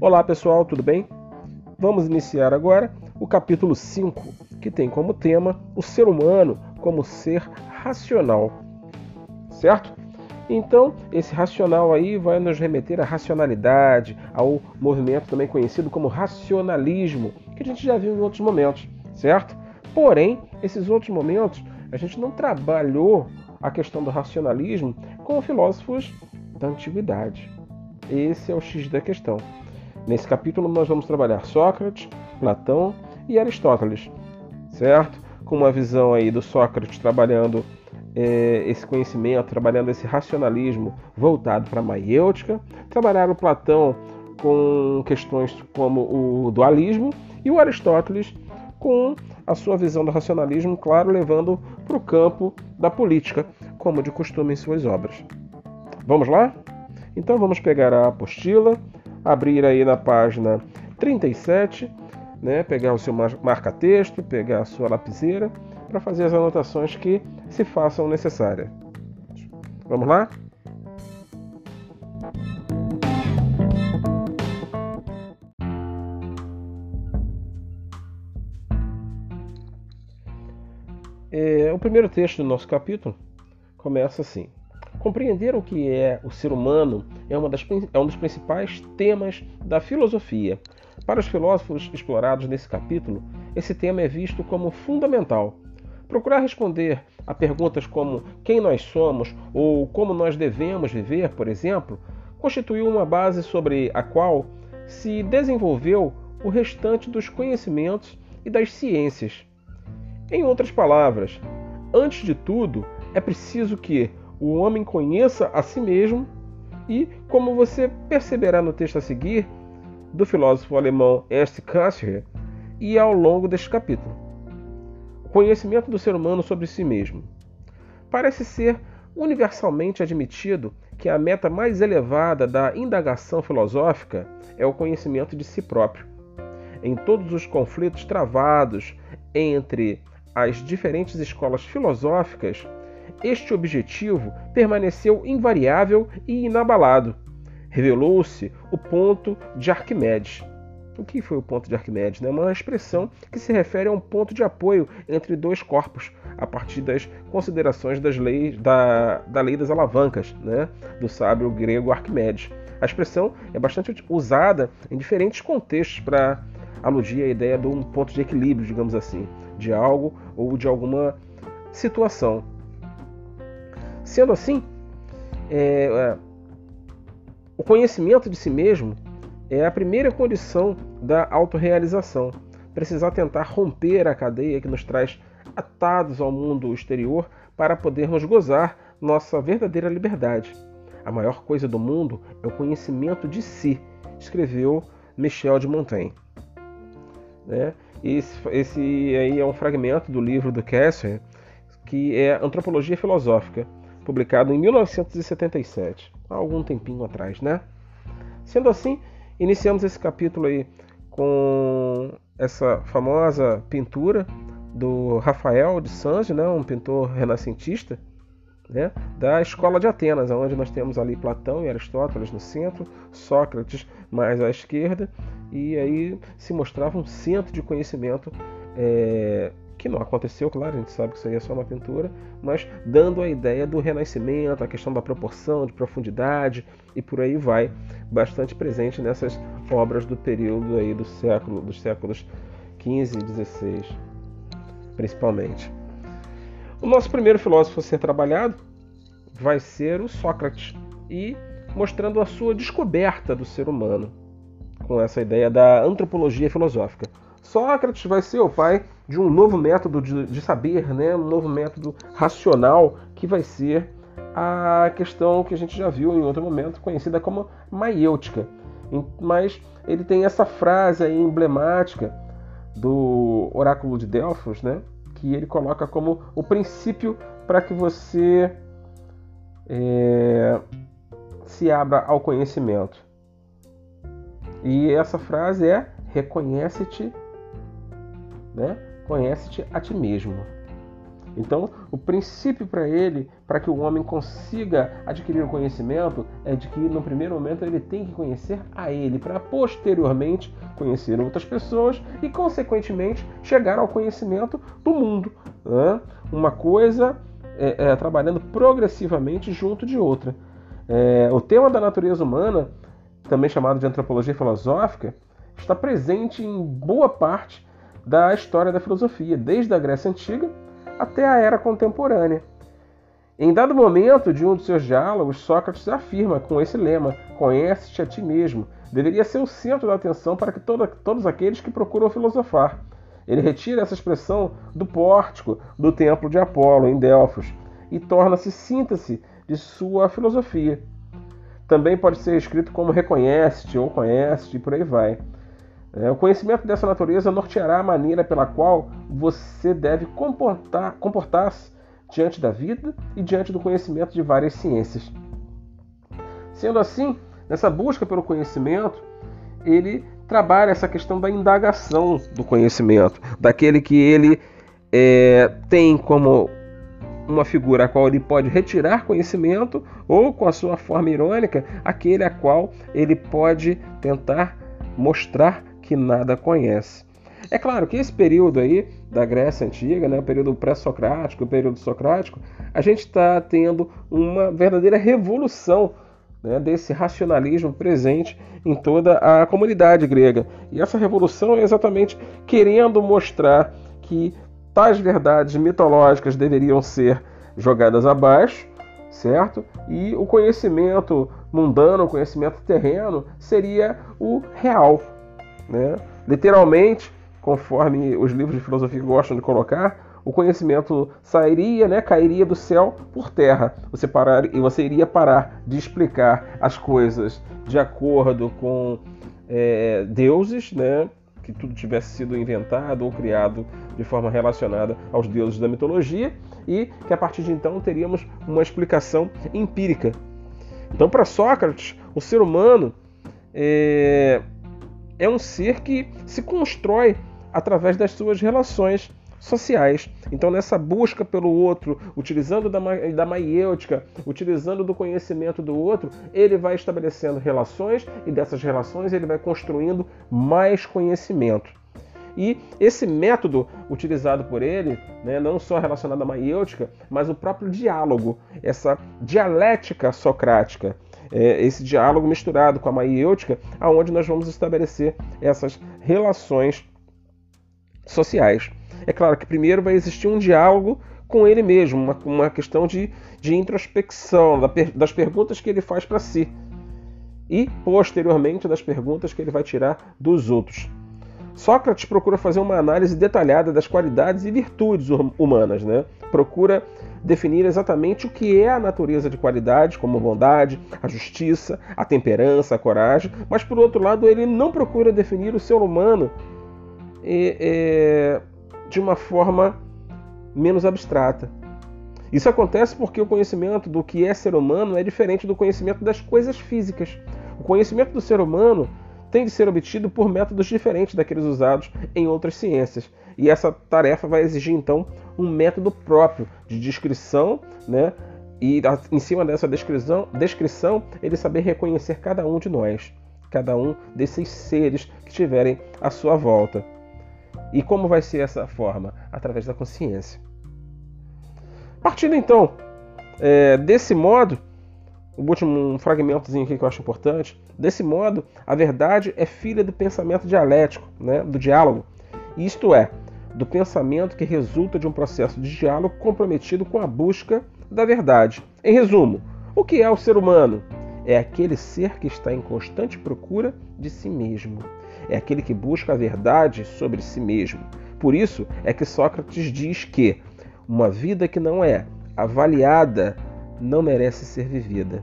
Olá pessoal, tudo bem? Vamos iniciar agora o capítulo 5, que tem como tema o ser humano como ser racional. Certo? Então, esse racional aí vai nos remeter à racionalidade, ao movimento também conhecido como racionalismo, que a gente já viu em outros momentos, certo? Porém, esses outros momentos a gente não trabalhou a questão do racionalismo com filósofos da antiguidade. Esse é o X da questão. Nesse capítulo nós vamos trabalhar Sócrates, Platão e Aristóteles, certo? Com uma visão aí do Sócrates trabalhando é, esse conhecimento, trabalhando esse racionalismo voltado para a maiêutica, trabalhar o Platão com questões como o dualismo e o Aristóteles com a sua visão do racionalismo, claro, levando para o campo da política, como de costume em suas obras. Vamos lá? Então vamos pegar a apostila, abrir aí na página 37, né, pegar o seu marca-texto, pegar a sua lapiseira para fazer as anotações que se façam necessárias. Vamos lá? É, o primeiro texto do nosso capítulo começa assim: Compreender o que é o ser humano é, das, é um dos principais temas da filosofia. Para os filósofos explorados nesse capítulo, esse tema é visto como fundamental. Procurar responder a perguntas como quem nós somos ou como nós devemos viver, por exemplo, constituiu uma base sobre a qual se desenvolveu o restante dos conhecimentos e das ciências. Em outras palavras, antes de tudo, é preciso que o homem conheça a si mesmo e, como você perceberá no texto a seguir, do filósofo alemão Ernst Cassirer, e ao longo deste capítulo. O conhecimento do ser humano sobre si mesmo. Parece ser universalmente admitido que a meta mais elevada da indagação filosófica é o conhecimento de si próprio. Em todos os conflitos travados entre as diferentes escolas filosóficas, este objetivo permaneceu invariável e inabalado. Revelou-se o ponto de Arquimedes. O que foi o ponto de Arquimedes? É uma expressão que se refere a um ponto de apoio entre dois corpos, a partir das considerações das leis, da, da lei das alavancas, né? do sábio grego Arquimedes. A expressão é bastante usada em diferentes contextos para aludir à ideia de um ponto de equilíbrio, digamos assim, de algo ou de alguma situação. Sendo assim, é, é, o conhecimento de si mesmo é a primeira condição da autorrealização. Precisar tentar romper a cadeia que nos traz atados ao mundo exterior para podermos gozar nossa verdadeira liberdade. A maior coisa do mundo é o conhecimento de si, escreveu Michel de Montaigne. Né? Esse, esse aí é um fragmento do livro do Kessler, que é Antropologia Filosófica, publicado em 1977, há algum tempinho atrás, né? Sendo assim, iniciamos esse capítulo aí com essa famosa pintura do Rafael de Sange, né, um pintor renascentista, né, da escola de Atenas, onde nós temos ali Platão e Aristóteles no centro, Sócrates mais à esquerda, e aí se mostrava um centro de conhecimento é, que não aconteceu, claro, a gente sabe que isso aí é só uma pintura, mas dando a ideia do renascimento, a questão da proporção, de profundidade e por aí vai, bastante presente nessas obras do período aí do século, dos séculos 15 e 16, principalmente. O nosso primeiro filósofo a ser trabalhado vai ser o Sócrates e mostrando a sua descoberta do ser humano com essa ideia da antropologia filosófica. Sócrates vai ser o pai de um novo método de, de saber, né? um novo método racional que vai ser a questão que a gente já viu em outro momento, conhecida como maiêutica. Mas ele tem essa frase aí emblemática do oráculo de Delfos, né? que ele coloca como o princípio para que você é, se abra ao conhecimento. E essa frase é: reconhece-te né? Conhece-te a ti mesmo. Então, o princípio para ele, para que o homem consiga adquirir o conhecimento, é de que no primeiro momento ele tem que conhecer a ele, para posteriormente conhecer outras pessoas e, consequentemente, chegar ao conhecimento do mundo. Né? Uma coisa é, é, trabalhando progressivamente junto de outra. É, o tema da natureza humana, também chamado de antropologia filosófica, está presente em boa parte da história da filosofia, desde a Grécia Antiga até a era contemporânea. Em dado momento de um dos seus diálogos, Sócrates afirma com esse lema: Conhece-te a ti mesmo. Deveria ser o centro da atenção para que todos aqueles que procuram filosofar. Ele retira essa expressão do pórtico do templo de Apolo, em Delfos, e torna-se síntese de sua filosofia. Também pode ser escrito como reconhece-te ou conhece-te e por aí vai. É, o conhecimento dessa natureza norteará a maneira pela qual você deve comportar, comportar-se diante da vida e diante do conhecimento de várias ciências. Sendo assim, nessa busca pelo conhecimento, ele trabalha essa questão da indagação do conhecimento, daquele que ele é, tem como uma figura a qual ele pode retirar conhecimento, ou com a sua forma irônica, aquele a qual ele pode tentar mostrar que nada conhece. É claro que esse período aí da Grécia Antiga, né, o período pré-socrático, o período socrático, a gente está tendo uma verdadeira revolução né, desse racionalismo presente em toda a comunidade grega. E essa revolução é exatamente querendo mostrar que tais verdades mitológicas deveriam ser jogadas abaixo, certo? E o conhecimento mundano, o conhecimento terreno, seria o real, né? Literalmente, conforme os livros de filosofia gostam de colocar, o conhecimento sairia, né, cairia do céu por terra. Você parar e você iria parar de explicar as coisas de acordo com é, deuses, né, que tudo tivesse sido inventado ou criado de forma relacionada aos deuses da mitologia e que a partir de então teríamos uma explicação empírica. Então, para Sócrates, o ser humano é, é um ser que se constrói através das suas relações sociais. Então, nessa busca pelo outro, utilizando da, da maiêutica, utilizando do conhecimento do outro, ele vai estabelecendo relações e dessas relações ele vai construindo mais conhecimento. E esse método utilizado por ele, né, não só relacionado à maiêutica, mas o próprio diálogo, essa dialética socrática, é, esse diálogo misturado com a maiêutica, aonde nós vamos estabelecer essas relações sociais. É claro que primeiro vai existir um diálogo com ele mesmo, uma, uma questão de, de introspecção, da, das perguntas que ele faz para si e, posteriormente, das perguntas que ele vai tirar dos outros. Sócrates procura fazer uma análise detalhada das qualidades e virtudes hum, humanas, né? procura definir exatamente o que é a natureza de qualidade, como bondade, a justiça, a temperança, a coragem, mas por outro lado ele não procura definir o ser humano é, é, de uma forma menos abstrata. Isso acontece porque o conhecimento do que é ser humano é diferente do conhecimento das coisas físicas. O conhecimento do ser humano tem de ser obtido por métodos diferentes daqueles usados em outras ciências. E essa tarefa vai exigir então um método próprio de descrição, né? E em cima dessa descrição, descrição, ele saber reconhecer cada um de nós, cada um desses seres que estiverem à sua volta. E como vai ser essa forma? Através da consciência. Partindo então é, desse modo, o último fragmentozinho aqui que eu acho importante. Desse modo, a verdade é filha do pensamento dialético, né, do diálogo. Isto é, do pensamento que resulta de um processo de diálogo comprometido com a busca da verdade. Em resumo, o que é o ser humano? É aquele ser que está em constante procura de si mesmo. É aquele que busca a verdade sobre si mesmo. Por isso é que Sócrates diz que uma vida que não é avaliada não merece ser vivida.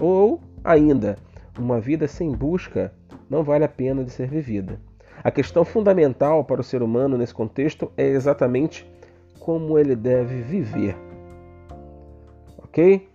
Ou, ainda, uma vida sem busca não vale a pena de ser vivida. A questão fundamental para o ser humano nesse contexto é exatamente como ele deve viver. Ok?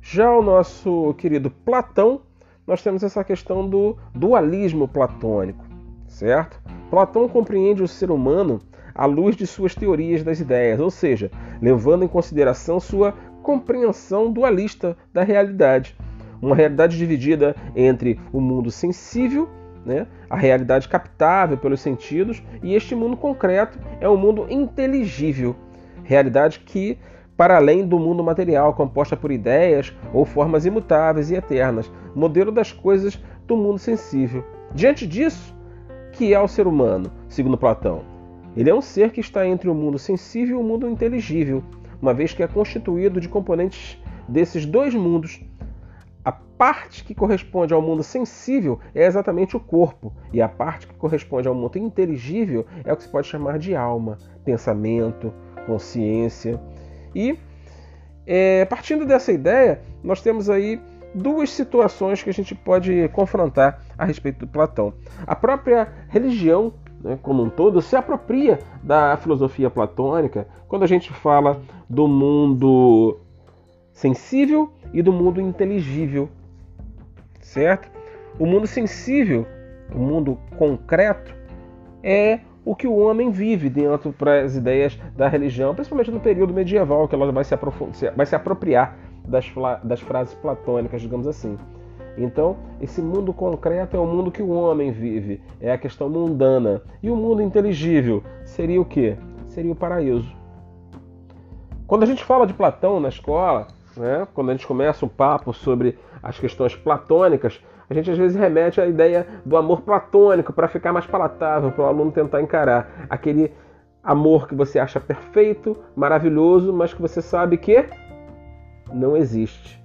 Já o nosso querido Platão, nós temos essa questão do dualismo platônico, certo? Platão compreende o ser humano à luz de suas teorias das ideias, ou seja, levando em consideração sua compreensão dualista da realidade. Uma realidade dividida entre o mundo sensível, né, a realidade captável pelos sentidos, e este mundo concreto é o um mundo inteligível, realidade que para além do mundo material, composta por ideias ou formas imutáveis e eternas, modelo das coisas do mundo sensível. Diante disso, que é o ser humano, segundo Platão? Ele é um ser que está entre o mundo sensível e o mundo inteligível, uma vez que é constituído de componentes desses dois mundos. A parte que corresponde ao mundo sensível é exatamente o corpo, e a parte que corresponde ao mundo inteligível é o que se pode chamar de alma, pensamento, consciência. E é, partindo dessa ideia, nós temos aí duas situações que a gente pode confrontar a respeito do Platão. A própria religião, né, como um todo, se apropria da filosofia platônica quando a gente fala do mundo sensível e do mundo inteligível, certo? O mundo sensível, o mundo concreto, é o que o homem vive dentro para as ideias da religião, principalmente no período medieval, que ela vai se, vai se apropriar das, das frases platônicas, digamos assim. Então, esse mundo concreto é o mundo que o homem vive, é a questão mundana. E o mundo inteligível seria o quê? Seria o paraíso. Quando a gente fala de Platão na escola, né, quando a gente começa um papo sobre as questões platônicas, a gente às vezes remete à ideia do amor platônico para ficar mais palatável para o aluno tentar encarar aquele amor que você acha perfeito, maravilhoso, mas que você sabe que não existe.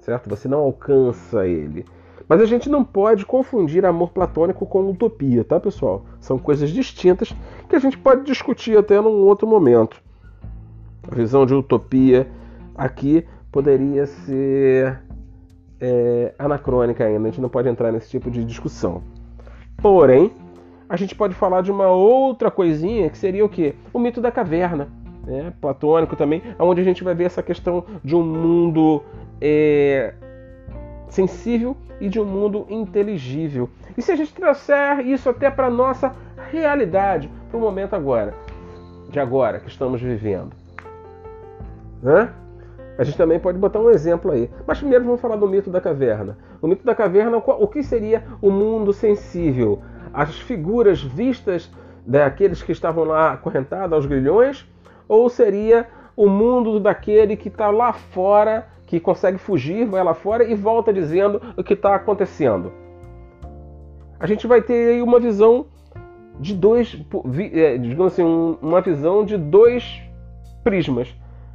Certo? Você não alcança ele. Mas a gente não pode confundir amor platônico com utopia, tá, pessoal? São coisas distintas que a gente pode discutir até num outro momento. A visão de utopia aqui poderia ser é, anacrônica ainda, a gente não pode entrar nesse tipo de discussão. Porém, a gente pode falar de uma outra coisinha que seria o que? O mito da caverna, né? platônico também, onde a gente vai ver essa questão de um mundo é, sensível e de um mundo inteligível. E se a gente trouxer isso até para nossa realidade, para o momento agora, de agora que estamos vivendo, né? A gente também pode botar um exemplo aí. Mas primeiro vamos falar do mito da caverna. O mito da caverna, o que seria o mundo sensível? As figuras vistas daqueles que estavam lá acorrentados aos grilhões? Ou seria o mundo daquele que está lá fora, que consegue fugir, vai lá fora e volta dizendo o que está acontecendo? A gente vai ter aí uma visão de dois, é, digamos assim, uma visão de dois prismas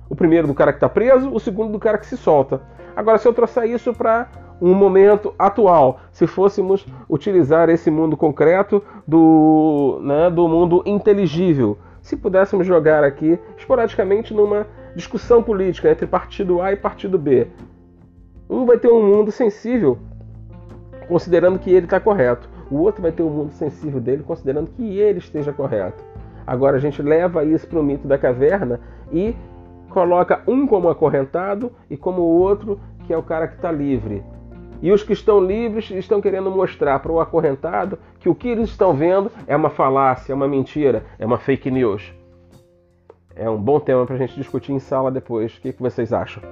o primeiro do cara que está preso, o segundo do cara que se solta. Agora, se eu trouxer isso para um momento atual, se fôssemos utilizar esse mundo concreto do, né, do mundo inteligível, se pudéssemos jogar aqui esporadicamente numa discussão política entre partido A e partido B, um vai ter um mundo sensível, considerando que ele está correto. O outro vai ter um mundo sensível dele, considerando que ele esteja correto. Agora a gente leva isso para o mito da caverna e coloca um como acorrentado e como o outro que é o cara que está livre. E os que estão livres estão querendo mostrar para o acorrentado que o que eles estão vendo é uma falácia, é uma mentira, é uma fake news. É um bom tema para a gente discutir em sala depois. O que, vocês acham?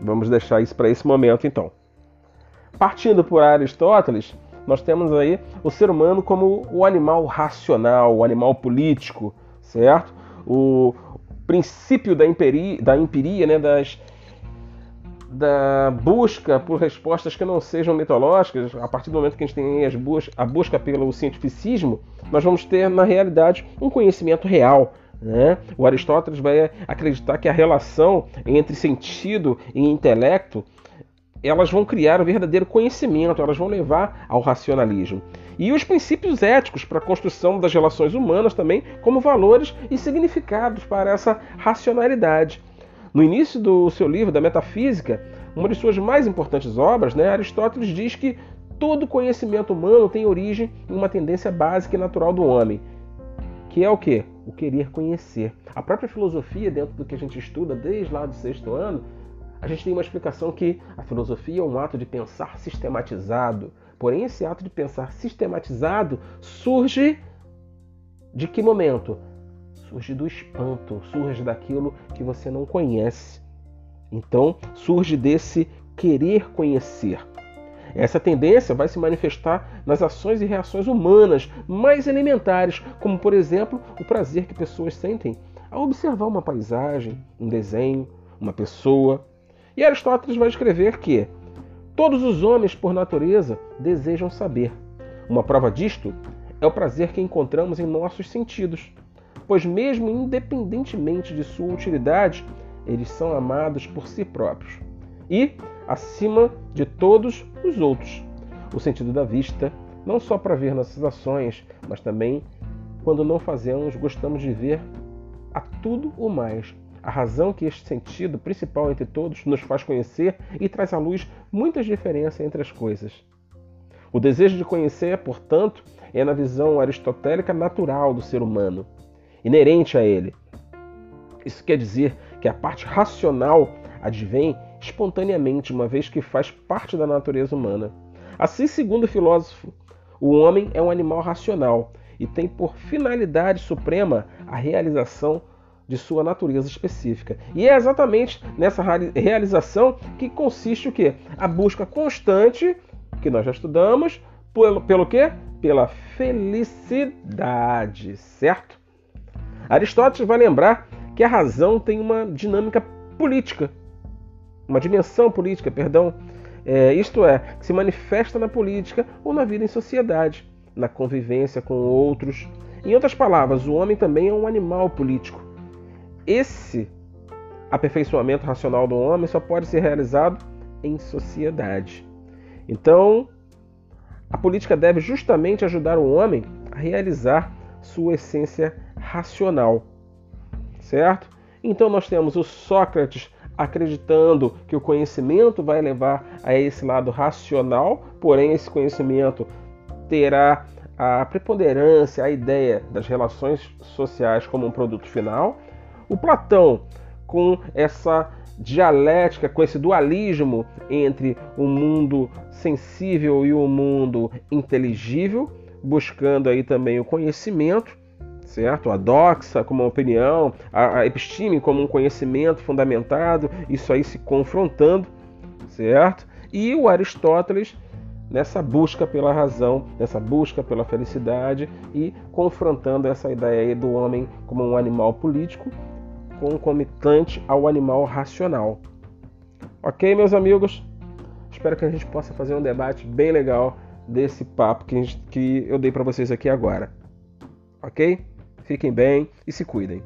Vamos deixar isso para esse momento então. Partindo por Aristóteles, nós temos aí o ser humano como o animal racional, o animal político, certo? O, princípio da empiria, da empiria né, das, da busca por respostas que não sejam mitológicas, a partir do momento que a gente tem as bus a busca pelo cientificismo, nós vamos ter, na realidade, um conhecimento real. Né? O Aristóteles vai acreditar que a relação entre sentido e intelecto elas vão criar o verdadeiro conhecimento, elas vão levar ao racionalismo e os princípios éticos para a construção das relações humanas também como valores e significados para essa racionalidade. No início do seu livro da Metafísica, uma de suas mais importantes obras, né, Aristóteles diz que todo conhecimento humano tem origem em uma tendência básica e natural do homem, que é o que? O querer conhecer. A própria filosofia, dentro do que a gente estuda desde lá do sexto ano, A gente tem uma explicação que a filosofia é um ato de pensar sistematizado. Porém, esse ato de pensar sistematizado surge de que momento? Surge do espanto, surge daquilo que você não conhece. Então, surge desse querer conhecer. Essa tendência vai se manifestar nas ações e reações humanas mais elementares, como por exemplo o prazer que pessoas sentem ao observar uma paisagem, um desenho, uma pessoa. E Aristóteles vai escrever que todos os homens, por natureza, desejam saber. Uma prova disto é o prazer que encontramos em nossos sentidos, pois, mesmo independentemente de sua utilidade, eles são amados por si próprios. E, acima de todos os outros, o sentido da vista, não só para ver nossas ações, mas também quando não fazemos, gostamos de ver a tudo o mais. A razão que este sentido principal entre todos nos faz conhecer e traz à luz muitas diferenças entre as coisas. O desejo de conhecer, portanto, é na visão aristotélica natural do ser humano, inerente a ele. Isso quer dizer que a parte racional advém espontaneamente, uma vez que faz parte da natureza humana. Assim, segundo o filósofo, o homem é um animal racional e tem por finalidade suprema a realização de sua natureza específica. E é exatamente nessa realização que consiste o que? A busca constante, que nós já estudamos, pelo, pelo quê? Pela felicidade, certo? Aristóteles vai lembrar que a razão tem uma dinâmica política, uma dimensão política, perdão. É, isto é, que se manifesta na política ou na vida em sociedade, na convivência com outros. Em outras palavras, o homem também é um animal político. Esse aperfeiçoamento racional do homem só pode ser realizado em sociedade. Então, a política deve justamente ajudar o homem a realizar sua essência racional certo? Então nós temos o Sócrates acreditando que o conhecimento vai levar a esse lado racional, porém esse conhecimento terá a preponderância, a ideia das relações sociais como um produto final. O Platão com essa dialética, com esse dualismo entre o mundo sensível e o mundo inteligível, buscando aí também o conhecimento certo? A doxa como uma opinião, a, episteme como um conhecimento fundamentado, isso aí se confrontando, certo? E o Aristóteles nessa busca pela razão, nessa busca pela felicidade e confrontando essa ideia aí do homem como um animal político concomitante ao animal racional. Ok, meus amigos? Espero que a gente possa fazer um debate bem legal desse papo que, gente, que eu dei para vocês aqui agora. Ok? Fiquem bem e se cuidem.